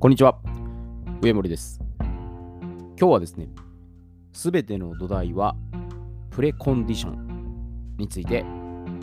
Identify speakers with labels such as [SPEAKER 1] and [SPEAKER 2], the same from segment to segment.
[SPEAKER 1] こんにちは。上森です。今日はですね、すべての土台はプレコンディションについて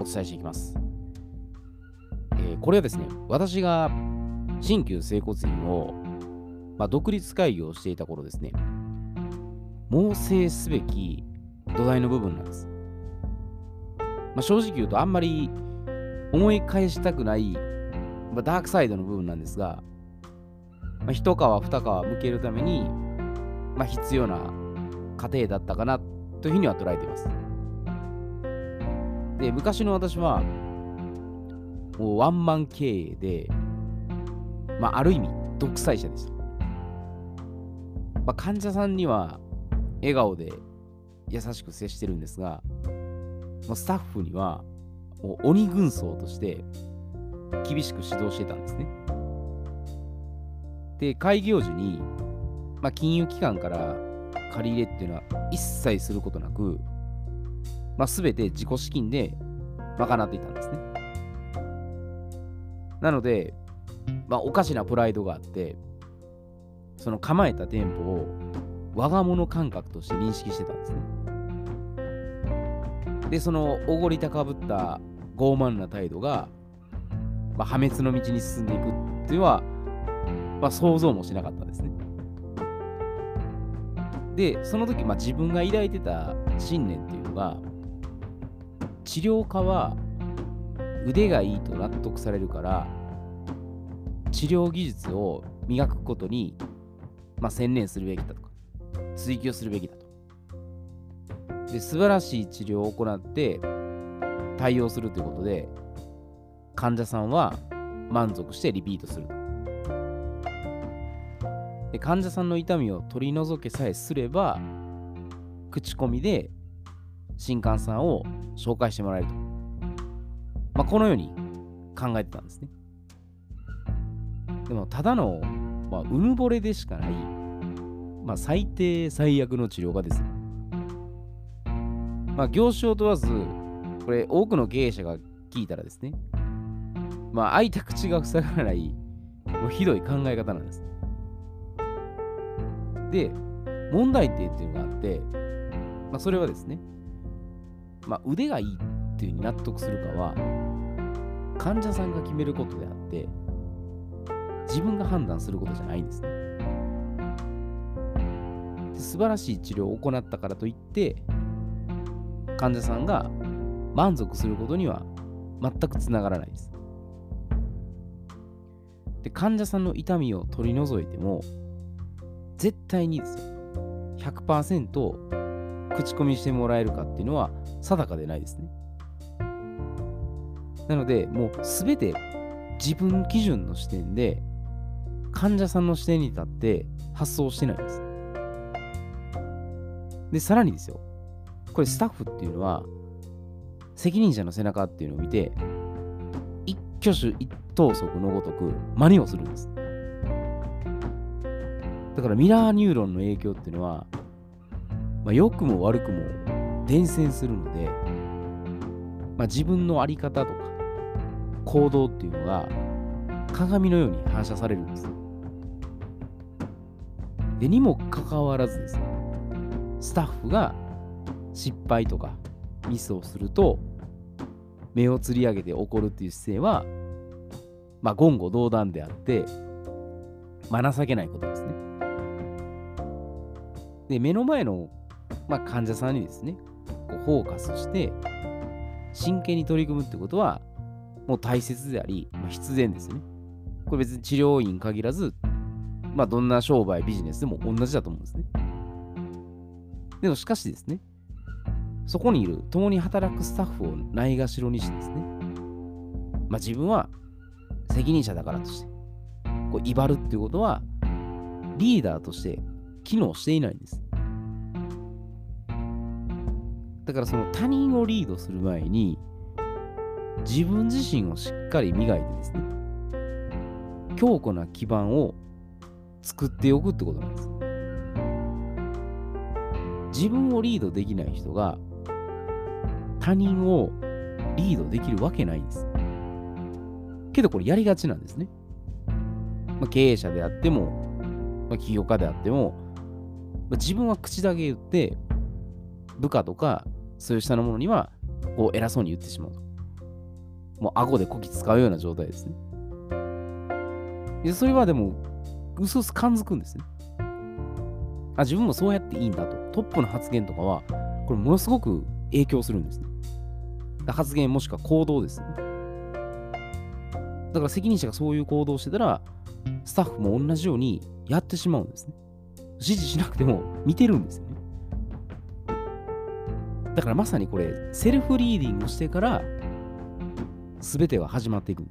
[SPEAKER 1] お伝えしていきます。えーこれはですね、私が新旧整骨院を、まあ、独立会議をしていた頃ですね、猛省すべき土台の部分なんです。まあ、正直言うとあんまり思い返したくない、まあ、ダークサイドの部分なんですが、まあ、一皮二皮向けるために、まあ、必要な過程だったかなというふうには捉えています。で、昔の私は、もうワンマン経営で、まあ、ある意味、独裁者でした。まあ、患者さんには笑顔で優しく接してるんですが、もうスタッフにはもう鬼軍曹として厳しく指導してたんですね。で、開業時に、まあ、金融機関から借り入れっていうのは一切することなく、まあ、全て自己資金で賄っていたんですね。なので、まあ、おかしなプライドがあって、その構えた店舗を我が物感覚として認識してたんですね。で、そのおごり高ぶった傲慢な態度が、まあ、破滅の道に進んでいくっていうのは、ま、想像もしなかったですね。で、その時、まあ、自分が抱いてた信念っていうのが、治療家は腕がいいと納得されるから、治療技術を磨くことに、まあ、専念するべきだとか、追求するべきだと。で、素晴らしい治療を行って対応するということで、患者さんは満足してリピートすると。で患者さんの痛みを取り除けさえすれば、口コミで新患さんを紹介してもらえると。まあ、このように考えてたんですね。でも、ただの、まあ、うぬぼれでしかない、まあ、最低最悪の治療家ですよ。まあ、業種を問わず、これ、多くの経営者が聞いたらですね、まあ、開いた口が塞がらない、もうひどい考え方なんです。で、問題点っていうのがあって、まあ、それはですね、まあ、腕がいいっていうふうに納得するかは、患者さんが決めることであって、自分が判断することじゃないんですね。素晴らしい治療を行ったからといって、患者さんが満足することには全くつながらないです。で、患者さんの痛みを取り除いても、絶対にですよ、100%口コミしてもらえるかっていうのは定かでないですね。なので、もうすべて自分基準の視点で、患者さんの視点に立って発想してないんです。で、さらにですよ、これスタッフっていうのは、責任者の背中っていうのを見て、一挙手一投足のごとく真似をするんです。だからミラーニューロンの影響っていうのは、まあ、良くも悪くも伝染するので、まあ、自分の在り方とか行動っていうのが鏡のように反射されるんです。でにもかかわらずですね、スタッフが失敗とかミスをすると、目をつり上げて怒るっていう姿勢は、まあ、言語道断であって、まあ、情けないことですね。で、目の前の、まあ、患者さんにですね、こうフォーカスして、真剣に取り組むってことは、もう大切であり、まあ、必然ですよね。これ別に治療院限らず、まあ、どんな商売、ビジネスでも同じだと思うんですね。でもしかしですね、そこにいる共に働くスタッフをないがしろにしてですね、まあ、自分は責任者だからとして、こう威張るっていうことは、リーダーとして機能していないんです。だからその他人をリードする前に、自分自身をしっかり磨いてですね、強固な基盤を作っておくってことなんです。自分をリードできない人が他人をリードできるわけないんです。けどこれやりがちなんですね。まあ、経営者であっても、まあ、起業家であっても、自分は口だけ言って、部下とか、そういう下の者には、こう偉そうに言ってしまうと。もう顎でこき使うような状態ですね。でそれはでも、うすうす感づくんですね。あ、自分もそうやっていいんだと。トップの発言とかは、これものすごく影響するんですね。発言もしくは行動ですね。だから責任者がそういう行動をしてたら、スタッフも同じようにやってしまうんですね。指示しなくても見てるんですよね。だからまさにこれ、セルフリーディングしてから、全てが始まっていくん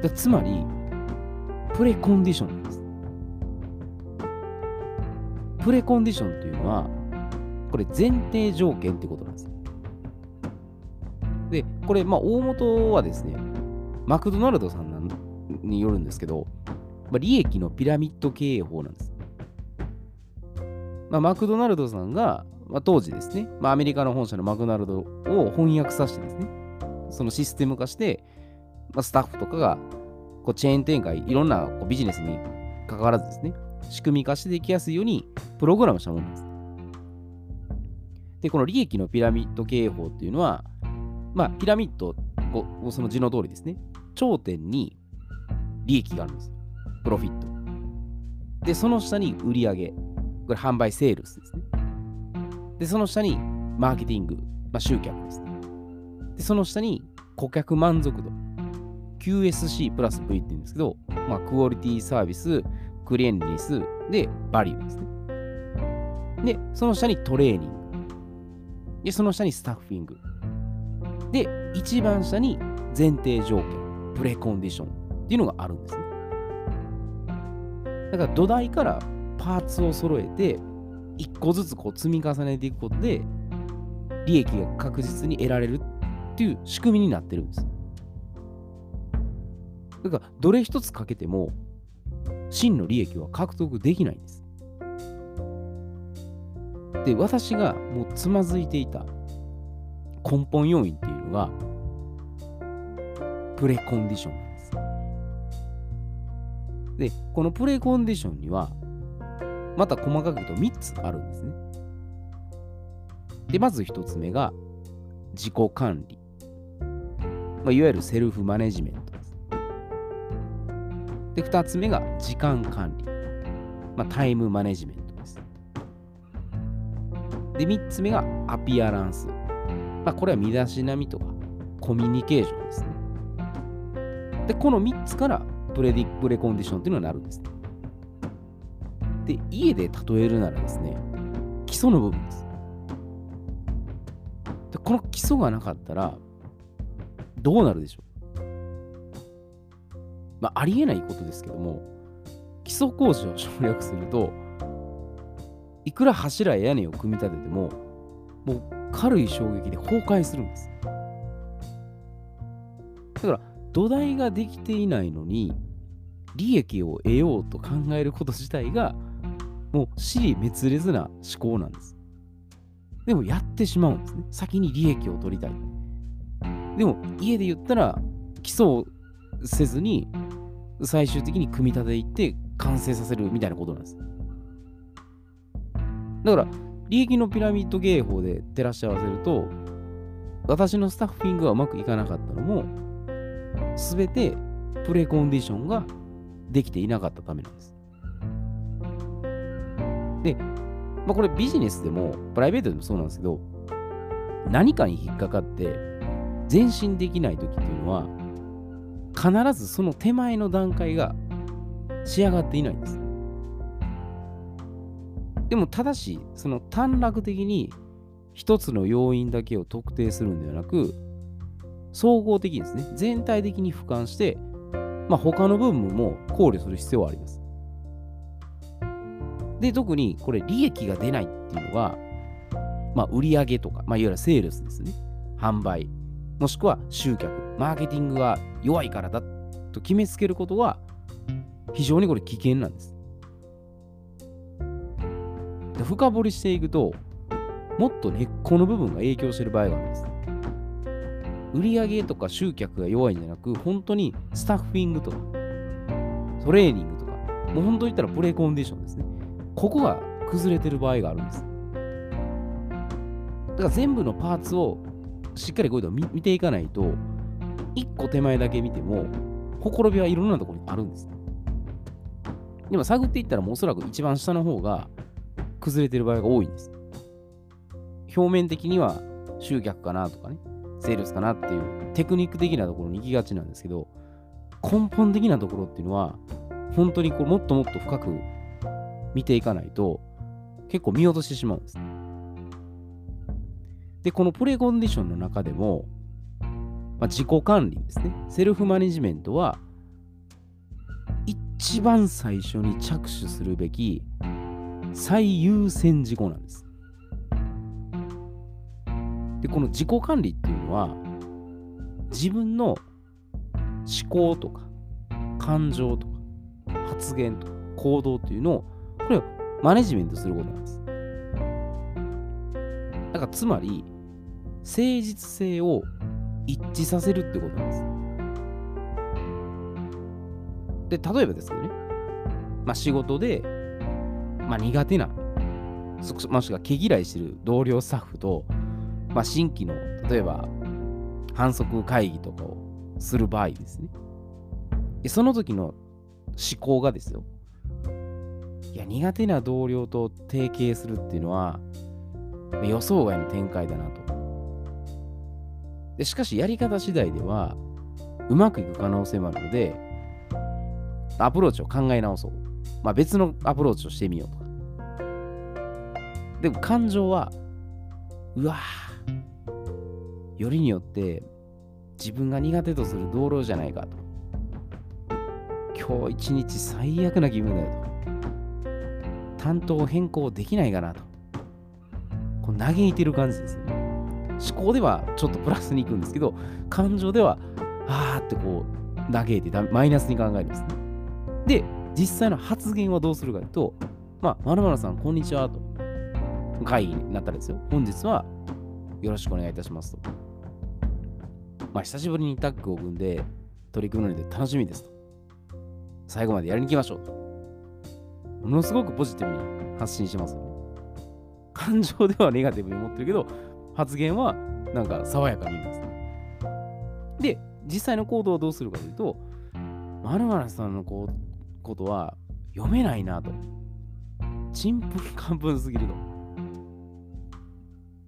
[SPEAKER 1] です。つまり、プレコンディションなんです。プレコンディションというのは、これ前提条件ってことなんです。で、これ、まあ、大元はですね、マクドナルドさんによるんですけど、まあ、利益のピラミッド経営法なんです。まあ、マクドナルドさんが、まあ、当時ですね、まあ、アメリカの本社のマクドナルドを翻訳させてですね、そのシステム化して、まあ、スタッフとかがこうチェーン展開、いろんなこうビジネスに関わらずですね、仕組み化してできやすいようにプログラムしたものです。で、この利益のピラミッド経営法っていうのは、まあ、ピラミッド、その字の通りですね、頂点に利益があるんです。プロフィット。で、その下に売り上げこれ販売セールスですね。で、その下にマーケティング、まあ、集客ですね。で、その下に顧客満足度。QSC プラス V って言うんですけど、まあ、クオリティサービス、クリエンリスでバリューですね。で、その下にトレーニング。で、その下にスタッフィング。で、一番下に前提条件、プレコンディションっていうのがあるんですね。だから土台からパーツを揃えて、一個ずつこう積み重ねていくことで、利益が確実に得られるっていう仕組みになってるんです。だから、どれ一つかけても、真の利益は獲得できないんです。で、私がもうつまずいていた根本要因っていうのが、プレコンディションで。このプレイコンディションには、また細かく言うと3つあるんですね。で、まず1つ目が、自己管理。まあ、いわゆるセルフマネジメントです。で、2つ目が時間管理。まあ、タイムマネジメントです。で、3つ目がアピアランス。まあ、これは身だしなみとかコミュニケーションですね。で、この3つからプレディプレコンディションっていうのになるんです、で、家で例えるならですね、基礎の部分です。でこの基礎がなかったら、どうなるでしょう？まあ、ありえないことですけども、基礎工事を省略すると、いくら柱や屋根を組み立てても、もう軽い衝撃で崩壊するんです。だから、土台ができていないのに、利益を得ようと考えること自体が、もう死滅裂な思考なんです。でもやってしまうんですね。先に利益を取りたい。でも家で言ったら基礎をせずに最終的に組み立てていって完成させるみたいなことなんです。だから利益のピラミッド芸法で照らし合わせると私のスタッフィングがうまくいかなかったのも全てプレコンディションができていなかったためなんです。で、まあ、これビジネスでもプライベートでもそうなんですけど、何かに引っかかって前進できない時っていうのは、必ずその手前の段階が仕上がっていないんです。でも、ただし、その短絡的に一つの要因だけを特定するんではなく、総合的にですね、全体的に俯瞰して、まあ、他の部分も考慮する必要はあります。で、特にこれ利益が出ないっていうのが、まあ、売上とか、まあ、いわゆるセールスですね。販売、もしくは集客、マーケティングが弱いからだと決めつけることは、非常にこれ危険なんです。で深掘りしていくと、もっと根っこの部分が影響している場合があるんです。売り上げとか集客が弱いんじゃなく、本当にスタッフィングとか、トレーニングとか、もう本当に言ったらプレイコンディションですね。ここが崩れてる場合があるんです。だから全部のパーツをしっかりこういうの見見ていかないと、1個手前だけ見ても、ほころびはいろんなところにあるんです。でも探っていったらもうおそらく一番下の方が崩れてる場合が多いんです。表面的には集客かなとかね、セールスかなっていうテクニック的なところに行きがちなんですけど、根本的なところっていうのは、本当にこうもっともっと深く見ていかないと、結構見落としてしまうんです。で、このプレコンディションの中でも、まあ、自己管理ですね。セルフマネジメントは、一番最初に着手するべき最優先事項なんです。で、この自己管理っていうのは、自分の思考とか感情とか発言とか行動っていうのを、これをマネジメントすることなんです。だからつまり、誠実性を一致させるってことなんです。で、例えばですけどね、まあ仕事で、まあ苦手な、もしくは毛嫌いしてる同僚スタッフと、まあ新規の、例えば反則会議とかをする場合ですね。で、その時の思考がですよ。いや、苦手な同僚と提携するっていうのは、予想外の展開だなと。でしかし、やり方次第では、うまくいく可能性もあるので、アプローチを考え直そう。まあ、別のアプローチをしてみようとか。でも感情は、うわぁ、よりによって自分が苦手とする道路じゃないかと。今日一日最悪な気分だよと。担当変更できないかなと。こう嘆いてる感じですね。思考ではちょっとプラスに行くんですけど、感情では、あーってこう、嘆いてマイナスに考えるんですね。で、実際の発言はどうするかというと、まあ、まるまるさん、こんにちはと。会議になったらですよ。本日はよろしくお願いいたしますと。まあ、久しぶりにタッグを組んで取り組むので楽しみですと。最後までやりに行きましょうと。ものすごくポジティブに発信します。感情ではネガティブに思ってるけど、発言はなんか爽やかに言います、で、実際の行動をどうするかというと、まるまるさんのこうことは読めないなと。ちんぷんかんぷんすぎると。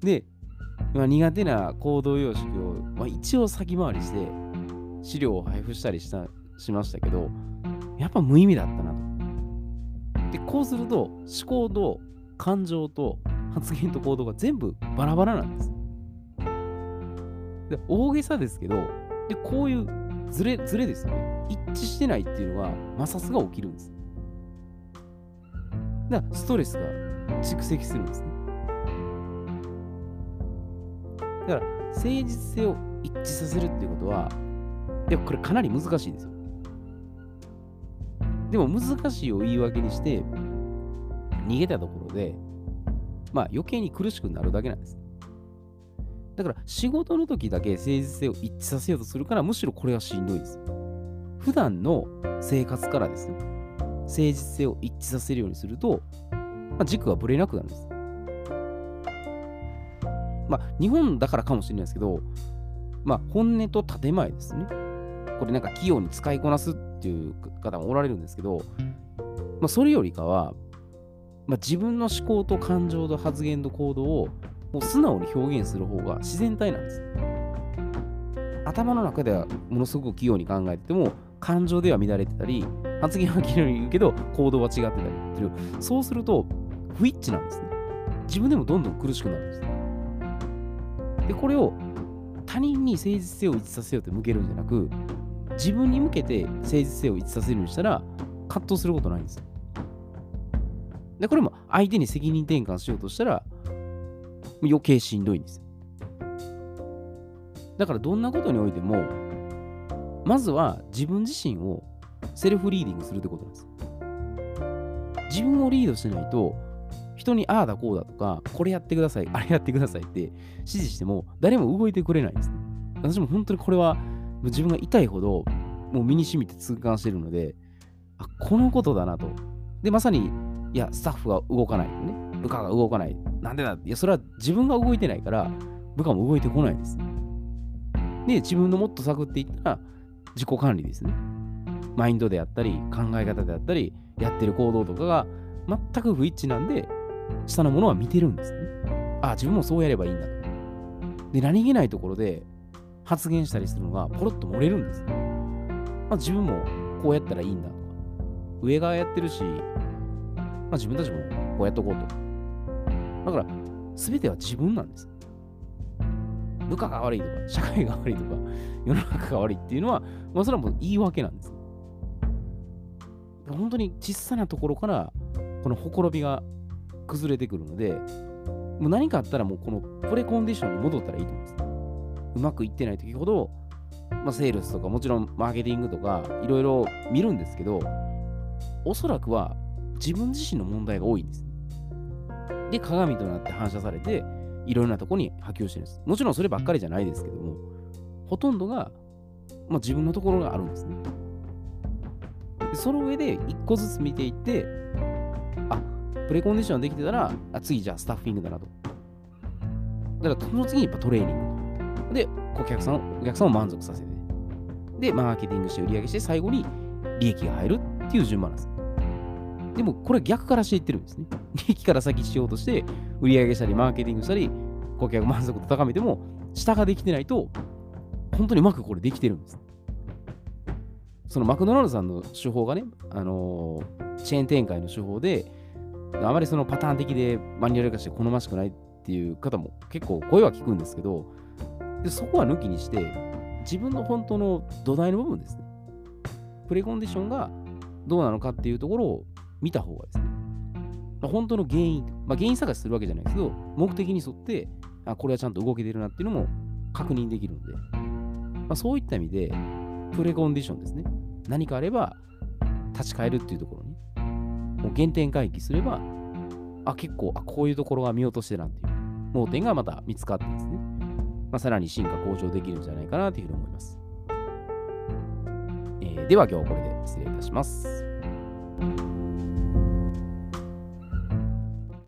[SPEAKER 1] で、まあ、苦手な行動様式を、まあ、一応先回りして資料を配布したりしたしましたけど、やっぱ無意味だったなと。で、こうすると思考と感情と発言と行動が全部バラバラなんです。で大げさですけど、でこういうズレ、ズレですよね。一致してないっていうのは摩擦が起きるんです。だからストレスが蓄積するんですね。だから誠実性を一致させるっていうことは、でもこれかなり難しいんですよ。でも難しいを言い訳にして、逃げたところで、まあ余計に苦しくなるだけなんです。だから仕事の時だけ誠実性を一致させようとするから、むしろこれはしんどいです。普段の生活からですよ、誠実性を一致させるようにすると、まあ、軸がぶれなくなるんです。まあ、日本だからかもしれないですけど、まあ、本音と建前ですね。これなんか器用に使いこなすっていう方もおられるんですけど、まあ、それよりかは、まあ、自分の思考と感情と発言と行動をもう素直に表現する方が自然体なんです。頭の中ではものすごく器用に考えてても、感情では乱れてたり、発言は綺麗に言うけど、行動は違ってたりっていう、そうすると、不一致なんですね。自分でもどんどん苦しくなるんです。で、これを他人に誠実性を一致させようって向けるんじゃなく、自分に向けて誠実性を一致させるようにしたら、葛藤することないんですよ。で、これも相手に責任転換しようとしたら、余計しんどいんですよ。だからどんなことにおいても、まずは自分自身をセルフリーディングするってことなんです。自分をリードしないと、人にああだこうだとか、これやってください、あれやってくださいって指示しても、誰も動いてくれないんですね。私も本当にこれは自分が痛いほど、もう身に染みて痛感してるので、あ、このことだなと。で、まさに、いや、スタッフが動かないね。部下が動かない。なんでだいや、それは自分が動いてないから、部下も動いてこないです。で、自分のもっと探っていったら、自己管理ですね。マインドであったり、考え方であったり、やってる行動とかが全く不一致なんで、下のものは見てるんですね。あ、自分もそうやればいいんだと。で、何気ないところで発言したりするのがポロッと漏れるんです、ね。まあ、自分もこうやったらいいんだとか、上がやってるし、まあ、自分たちもこうやっとこうと。だから、すべては自分なんです。部下が悪いとか、社会が悪いとか、世の中が悪いっていうのは、まあ、それはもう言い訳なんです。本当に小さなところから、このほころびが崩れてくるので、もう何かあったらもうこのプレコンディションに戻ったらいいと思うんです。うまくいってない時ほど、まあ、セールスとかもちろんマーケティングとかいろいろ見るんですけど、おそらくは自分自身の問題が多いんです。で、鏡となって反射されて、いろんなとこに波及してるんです。もちろんそればっかりじゃないですけども、ほとんどが、まあ、自分のところがあるんですね。その上で一個ずつ見ていって、プレコンディションができてたら、あ次じゃあスタッフィングだなと。だからその次にやっぱトレーニング。で、お客さんお客さんを満足させて。で、マーケティングして売り上げして、最後に利益が入るっていう順番なんです。でも、これ逆からしていってるんですね。利益から先しようとして、売り上げしたり、マーケティングしたり、顧客満足度高めても、下ができてないと、本当にうまくこれできてるんです。そのマクドナルドさんの手法がね、あのー、チェーン展開の手法で、あまりそのパターン的でマニュアル化して好ましくないっていう方も結構声は聞くんですけど、でそこは抜きにして、自分の本当の土台の部分ですね。プレコンディションがどうなのかっていうところを見た方がですね、まあ、本当の原因、まあ、原因探しするわけじゃないですけど、目的に沿って、あ、これはちゃんと動けてるなっていうのも確認できるんで、まあ、そういった意味で、プレコンディションですね。何かあれば、立ち返るっていうところ、もう原点回帰すれば、あ、結構、あ、こういうところが見落としてるなんていう盲点がまた見つかってですね、まあ、さらに進化向上できるんじゃないかなというふうに思います。えー、では今日はこれで失礼いたします。